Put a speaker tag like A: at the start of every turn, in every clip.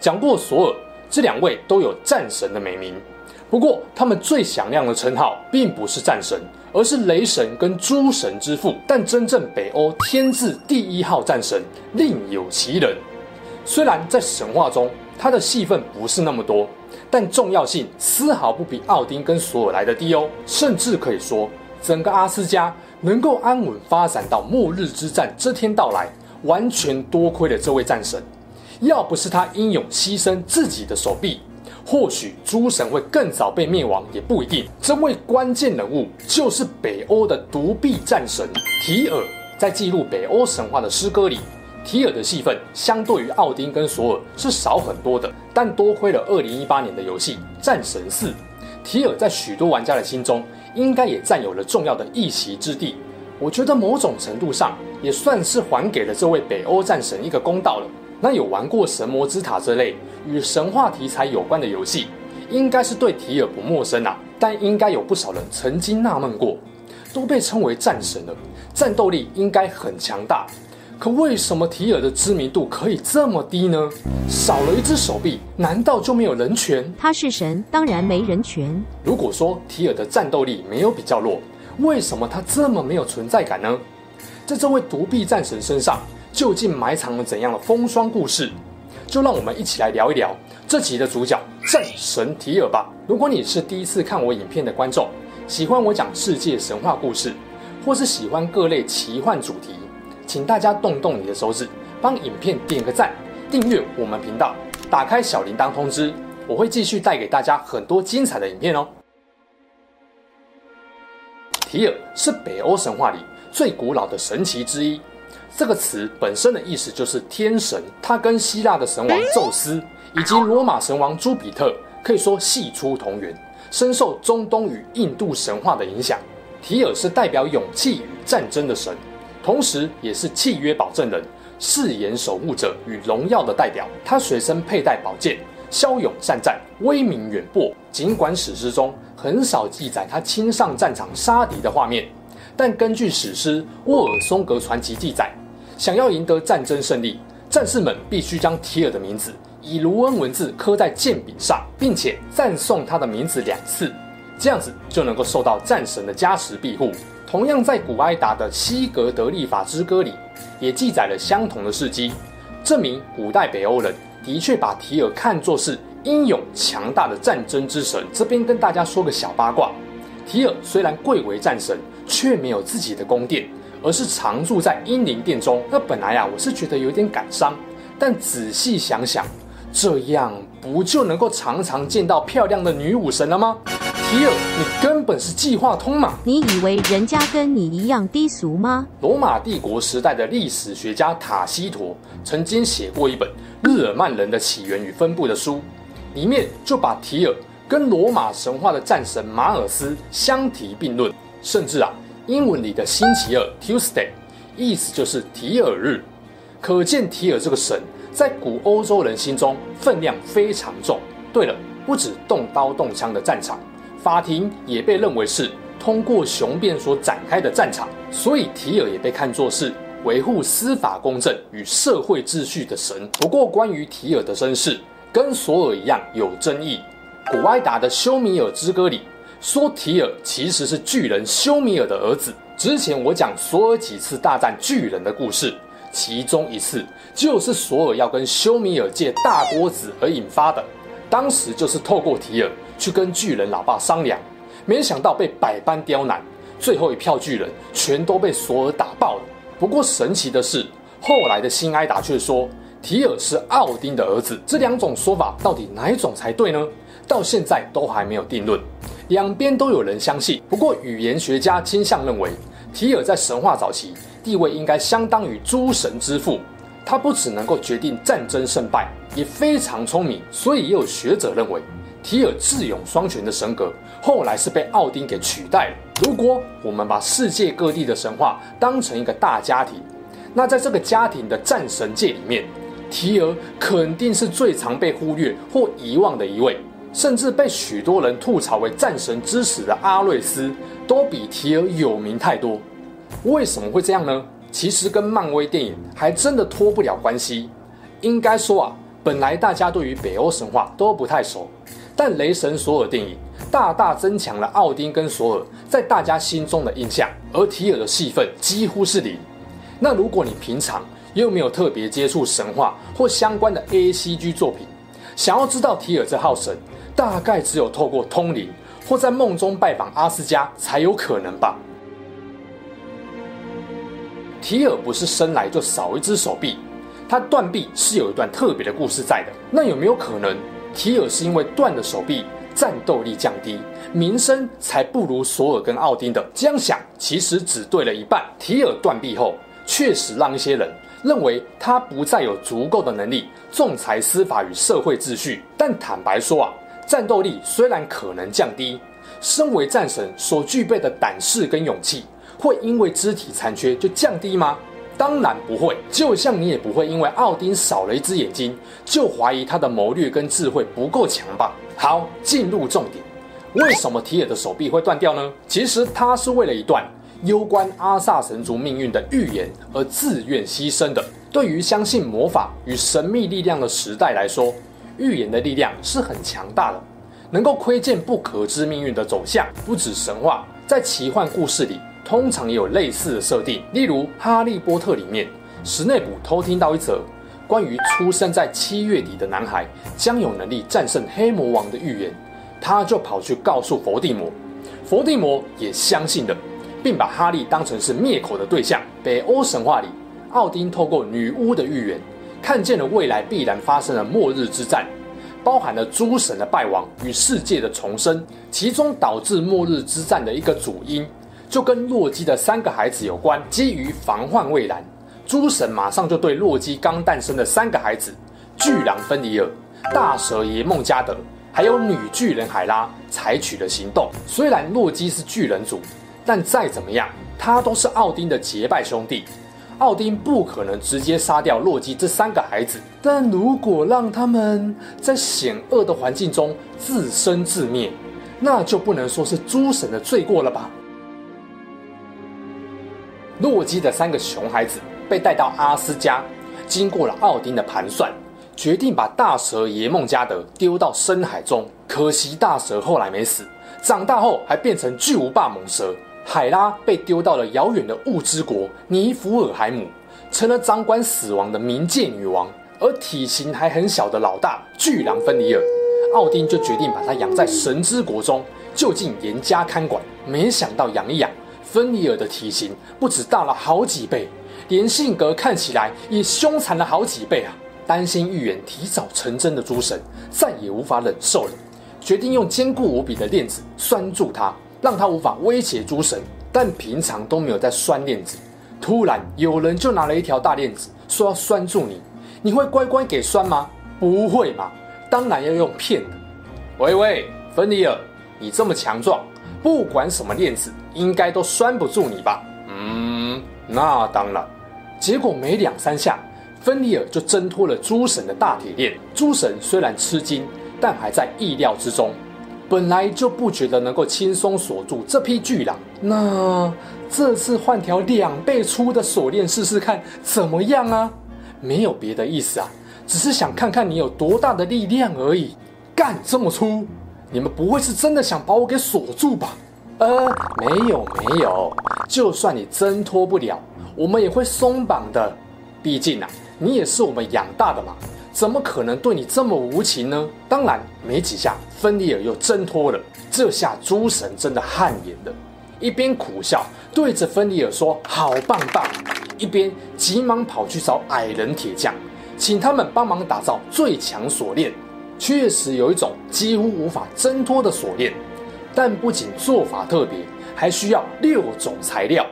A: 讲过索尔，这两位都有战神的美名。不过，他们最响亮的称号并不是战神，而是雷神跟诸神之父。但真正北欧天字第一号战神另有其人。虽然在神话中他的戏份不是那么多，但重要性丝毫不比奥丁跟索尔来的低哦。甚至可以说，整个阿斯加能够安稳发展到末日之战这天到来，完全多亏了这位战神。要不是他英勇牺牲自己的手臂，或许诸神会更早被灭亡，也不一定。这位关键人物就是北欧的独臂战神提尔。在记录北欧神话的诗歌里，提尔的戏份相对于奥丁跟索尔是少很多的。但多亏了2018年的游戏《战神4》，提尔在许多玩家的心中应该也占有了重要的一席之地。我觉得某种程度上也算是还给了这位北欧战神一个公道了。那有玩过《神魔之塔》这类与神话题材有关的游戏，应该是对提尔不陌生啊。但应该有不少人曾经纳闷过，都被称为战神了，战斗力应该很强大，可为什么提尔的知名度可以这么低呢？少了一只手臂，难道就没有人权？
B: 他是神，当然没人权。
A: 如果说提尔的战斗力没有比较弱，为什么他这么没有存在感呢？在这位独臂战神身上。究竟埋藏了怎样的风霜故事？就让我们一起来聊一聊这集的主角战神提尔吧。如果你是第一次看我影片的观众，喜欢我讲世界神话故事，或是喜欢各类奇幻主题，请大家动动你的手指，帮影片点个赞，订阅我们频道，打开小铃铛通知，我会继续带给大家很多精彩的影片哦。提尔是北欧神话里最古老的神奇之一。这个词本身的意思就是天神，他跟希腊的神王宙斯以及罗马神王朱比特可以说系出同源，深受中东与印度神话的影响。提尔是代表勇气与战争的神，同时也是契约保证人、誓言守护者与荣耀的代表。他随身佩戴宝剑，骁勇善战，威名远播。尽管史诗中很少记载他亲上战场杀敌的画面，但根据史诗《沃尔松格传奇》记载。想要赢得战争胜利，战士们必须将提尔的名字以卢恩文字刻在剑柄上，并且赞颂他的名字两次，这样子就能够受到战神的加持庇护。同样，在古埃达的西格德利法之歌里，也记载了相同的事迹，证明古代北欧人的确把提尔看作是英勇强大的战争之神。这边跟大家说个小八卦：提尔虽然贵为战神，却没有自己的宫殿。而是常住在英灵殿中。那本来啊，我是觉得有点感伤，但仔细想想，这样不就能够常常见到漂亮的女武神了吗？提尔，你根本是计划通嘛！
B: 你以为人家跟你一样低俗吗？
A: 罗马帝国时代的历史学家塔西佗曾经写过一本《日耳曼人的起源与分布》的书，里面就把提尔跟罗马神话的战神马尔斯相提并论，甚至啊。英文里的星期二 （Tuesday） 意思就是提尔日，可见提尔这个神在古欧洲人心中分量非常重。对了，不止动刀动枪的战场，法庭也被认为是通过雄辩所展开的战场，所以提尔也被看作是维护司法公正与社会秩序的神。不过，关于提尔的身世，跟索尔一样有争议。古埃达的休米尔之歌里。说提尔其实是巨人休米尔的儿子。之前我讲索尔几次大战巨人的故事，其中一次就是索尔要跟休米尔借大锅子而引发的。当时就是透过提尔去跟巨人老爸商量，没想到被百般刁难，最后一票巨人全都被索尔打爆了。不过神奇的是，后来的新埃达却说提尔是奥丁的儿子。这两种说法到底哪一种才对呢？到现在都还没有定论。两边都有人相信，不过语言学家倾向认为，提尔在神话早期地位应该相当于诸神之父，他不只能够决定战争胜败，也非常聪明。所以也有学者认为，提尔智勇双全的神格后来是被奥丁给取代了。如果我们把世界各地的神话当成一个大家庭，那在这个家庭的战神界里面，提尔肯定是最常被忽略或遗忘的一位，甚至被许多人吐槽为战神之死的阿瑞斯，都比提尔有名太多。为什么会这样呢？其实跟漫威电影还真的脱不了关系。应该说啊，本来大家对于北欧神话都不太熟，但雷神索尔电影大大增强了奥丁跟索尔在大家心中的印象，而提尔的戏份几乎是零。那如果你平常又没有特别接触神话或相关的 ACG 作品，想要知道提尔这号神，大概只有透过通灵或在梦中拜访阿斯加才有可能吧。提尔不是生来就少一只手臂，他断臂是有一段特别的故事在的。那有没有可能，提尔是因为断了手臂，战斗力降低，名声才不如索尔跟奥丁的？这样想其实只对了一半。提尔断臂后。确实让一些人认为他不再有足够的能力仲裁司法与社会秩序。但坦白说啊，战斗力虽然可能降低，身为战神所具备的胆识跟勇气，会因为肢体残缺就降低吗？当然不会。就像你也不会因为奥丁少了一只眼睛，就怀疑他的谋略跟智慧不够强吧？好，进入重点，为什么提尔的手臂会断掉呢？其实他是为了一段。攸关阿萨神族命运的预言而自愿牺牲的，对于相信魔法与神秘力量的时代来说，预言的力量是很强大的，能够窥见不可知命运的走向。不止神话，在奇幻故事里，通常也有类似的设定。例如《哈利波特》里面，史内普偷听到一则关于出生在七月底的男孩将有能力战胜黑魔王的预言，他就跑去告诉伏地魔，伏地魔也相信了。并把哈利当成是灭口的对象。北欧神话里，奥丁透过女巫的预言，看见了未来必然发生的末日之战，包含了诸神的败亡与世界的重生。其中导致末日之战的一个主因，就跟洛基的三个孩子有关。基于防患未然，诸神马上就对洛基刚诞生的三个孩子——巨狼芬里尔、大蛇爷孟加德，还有女巨人海拉——采取了行动。虽然洛基是巨人族。但再怎么样，他都是奥丁的结拜兄弟，奥丁不可能直接杀掉洛基这三个孩子。但如果让他们在险恶的环境中自生自灭，那就不能说是诸神的罪过了吧？洛基的三个熊孩子被带到阿斯加，经过了奥丁的盘算，决定把大蛇爷孟加德丢到深海中。可惜大蛇后来没死，长大后还变成巨无霸猛蛇。海拉被丢到了遥远的物之国尼弗尔海姆，成了掌管死亡的冥界女王。而体型还很小的老大巨狼芬里尔，奥丁就决定把他养在神之国中，就近严加看管。没想到养一养，芬里尔的体型不止大了好几倍，连性格看起来也凶残了好几倍啊！担心预言提早成真的诸神再也无法忍受了，决定用坚固无比的链子拴住他。让他无法威胁诸神，但平常都没有在拴链子。突然有人就拿了一条大链子，说要拴住你，你会乖乖给拴吗？不会嘛，当然要用骗的。喂喂，芬里尔，你这么强壮，不管什么链子，应该都拴不住你吧？嗯，那当然。结果没两三下，芬里尔就挣脱了诸神的大铁链。诸神虽然吃惊，但还在意料之中。本来就不觉得能够轻松锁住这批巨狼，那这次换条两倍粗的锁链试试看怎么样啊？没有别的意思啊，只是想看看你有多大的力量而已。干这么粗，你们不会是真的想把我给锁住吧？呃，没有没有，就算你挣脱不了，我们也会松绑的。毕竟啊，你也是我们养大的嘛。怎么可能对你这么无情呢？当然，没几下，芬里尔又挣脱了。这下诸神真的汗颜了，一边苦笑，对着芬里尔说：“好棒棒！”一边急忙跑去找矮人铁匠，请他们帮忙打造最强锁链。确实有一种几乎无法挣脱的锁链，但不仅做法特别，还需要六种材料：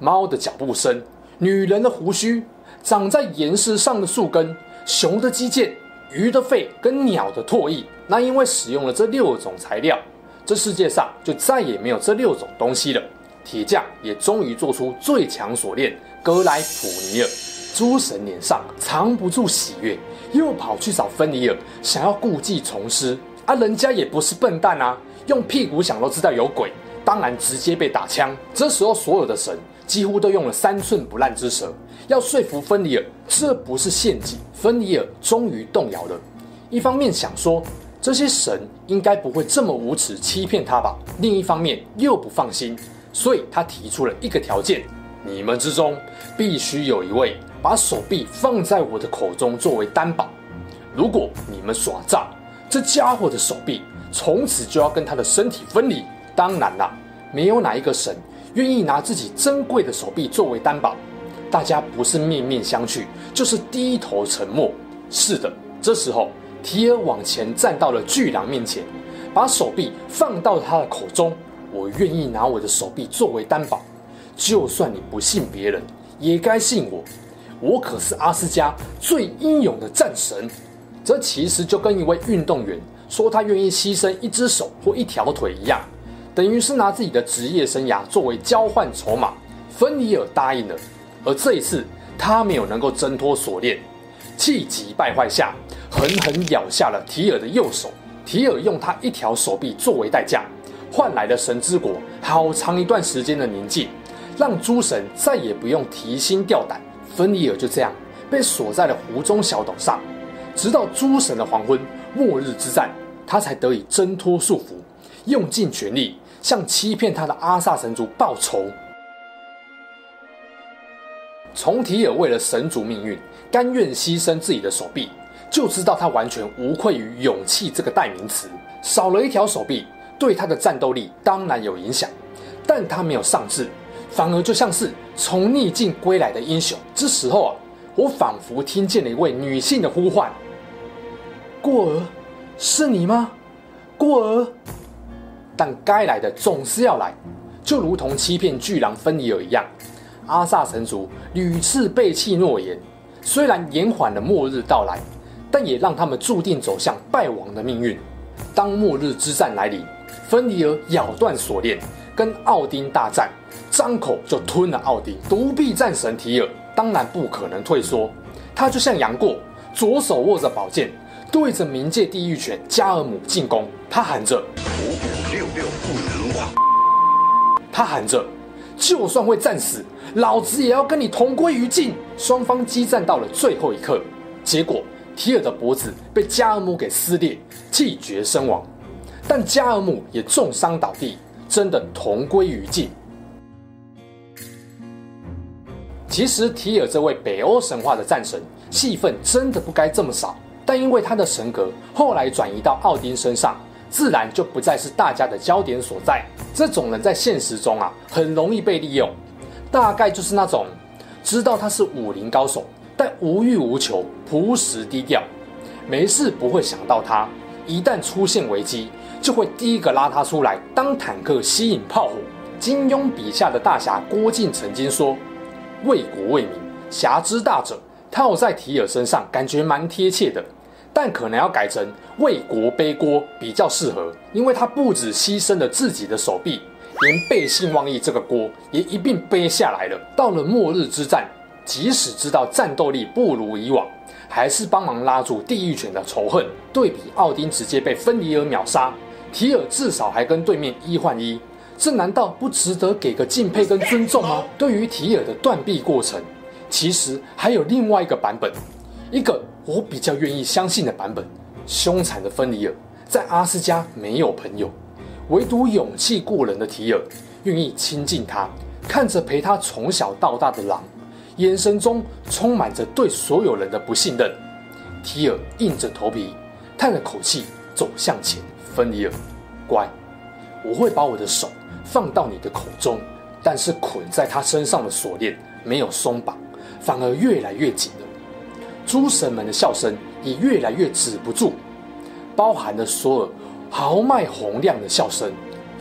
A: 猫的脚步声、女人的胡须、长在岩石上的树根、熊的肌腱、鱼的肺跟鸟的唾液。那因为使用了这六种材料，这世界上就再也没有这六种东西了。铁匠也终于做出最强锁链格莱普尼尔。诸神脸上藏不住喜悦，又跑去找芬尼尔，想要故技重施。啊，人家也不是笨蛋啊，用屁股想都知道有鬼，当然直接被打枪。这时候，所有的神几乎都用了三寸不烂之舌，要说服芬里尔这不是陷阱。芬里尔终于动摇了，一方面想说这些神应该不会这么无耻欺骗他吧，另一方面又不放心，所以他提出了一个条件：你们之中必须有一位。把手臂放在我的口中作为担保，如果你们耍诈，这家伙的手臂从此就要跟他的身体分离。当然啦，没有哪一个神愿意拿自己珍贵的手臂作为担保。大家不是面面相觑，就是低头沉默。是的，这时候提尔往前站到了巨狼面前，把手臂放到他的口中。我愿意拿我的手臂作为担保，就算你不信别人，也该信我。我可是阿斯加最英勇的战神，这其实就跟一位运动员说他愿意牺牲一只手或一条腿一样，等于是拿自己的职业生涯作为交换筹码。芬尼尔答应了，而这一次他没有能够挣脱锁链，气急败坏下狠狠咬下了提尔的右手。提尔用他一条手臂作为代价，换来了神之国好长一段时间的宁静，让诸神再也不用提心吊胆。芬尼尔就这样被锁在了湖中小岛上，直到诸神的黄昏，末日之战，他才得以挣脱束缚，用尽全力向欺骗他的阿萨神族报仇。从提尔为了神族命运，甘愿牺牲自己的手臂，就知道他完全无愧于勇气这个代名词。少了一条手臂，对他的战斗力当然有影响，但他没有丧志。反而就像是从逆境归来的英雄。这时候啊，我仿佛听见了一位女性的呼唤：“过儿，是你吗？过儿。”但该来的总是要来，就如同欺骗巨狼芬尼尔一样。阿萨神族屡次背弃诺言，虽然延缓了末日到来，但也让他们注定走向败亡的命运。当末日之战来临，芬尼尔咬断锁链，跟奥丁大战。张口就吞了奥丁，独臂战神提尔当然不可能退缩，他就像杨过，左手握着宝剑，对着冥界地狱犬加尔姆进攻。他喊着六六不能忘，他喊着就算会战死，老子也要跟你同归于尽。双方激战到了最后一刻，结果提尔的脖子被加尔姆给撕裂，气绝身亡，但加尔姆也重伤倒地，真的同归于尽。其实提尔这位北欧神话的战神戏份真的不该这么少，但因为他的神格后来转移到奥丁身上，自然就不再是大家的焦点所在。这种人在现实中啊，很容易被利用，大概就是那种知道他是武林高手，但无欲无求、朴实低调，没事不会想到他，一旦出现危机，就会第一个拉他出来当坦克吸引炮火。金庸笔下的大侠郭靖曾经说。为国为民，侠之大者，套在提尔身上感觉蛮贴切的，但可能要改成为国背锅比较适合，因为他不止牺牲了自己的手臂，连背信忘义这个锅也一并背下来了。到了末日之战，即使知道战斗力不如以往，还是帮忙拉住地狱犬的仇恨。对比奥丁直接被芬里尔秒杀，提尔至少还跟对面一换一。这难道不值得给个敬佩跟尊重吗？对于提尔的断臂过程，其实还有另外一个版本，一个我比较愿意相信的版本。凶残的芬里尔在阿斯加没有朋友，唯独勇气过人的提尔愿意亲近他，看着陪他从小到大的狼，眼神中充满着对所有人的不信任。提尔硬着头皮叹了口气，走向前。芬里尔，乖，我会把我的手。放到你的口中，但是捆在他身上的锁链没有松绑，反而越来越紧了。诸神们的笑声也越来越止不住，包含了索尔豪迈洪亮的笑声。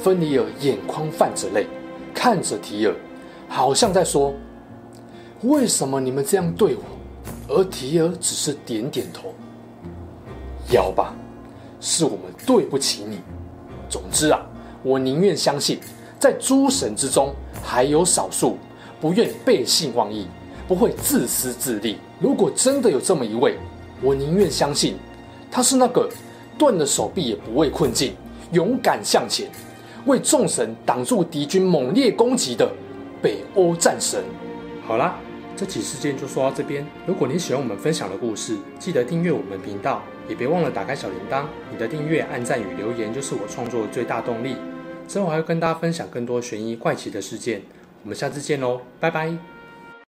A: 芬尼尔眼眶泛着泪，看着提尔，好像在说：“为什么你们这样对我？”而提尔只是点点头。要吧，是我们对不起你。总之啊，我宁愿相信，在诸神之中，还有少数不愿背信忘义、不会自私自利。如果真的有这么一位，我宁愿相信，他是那个断了手臂也不畏困境、勇敢向前、为众神挡住敌军猛烈攻击的北欧战神。好啦。这起事件就说到这边。如果你喜欢我们分享的故事，记得订阅我们频道，也别忘了打开小铃铛。你的订阅、按赞与留言就是我创作的最大动力。之后还会跟大家分享更多悬疑怪奇的事件。我们下次见喽，拜拜。